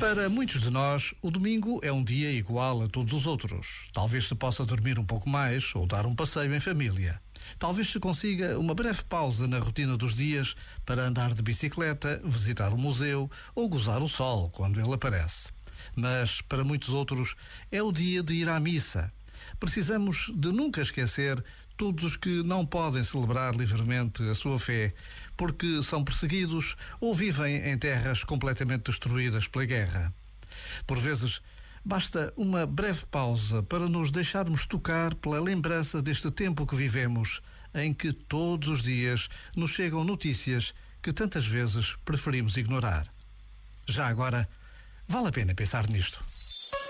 Para muitos de nós, o domingo é um dia igual a todos os outros. Talvez se possa dormir um pouco mais ou dar um passeio em família. Talvez se consiga uma breve pausa na rotina dos dias para andar de bicicleta, visitar um museu ou gozar o sol quando ele aparece. Mas, para muitos outros, é o dia de ir à missa. Precisamos de nunca esquecer todos os que não podem celebrar livremente a sua fé porque são perseguidos ou vivem em terras completamente destruídas pela guerra. Por vezes, basta uma breve pausa para nos deixarmos tocar pela lembrança deste tempo que vivemos, em que todos os dias nos chegam notícias que tantas vezes preferimos ignorar. Já agora, vale a pena pensar nisto.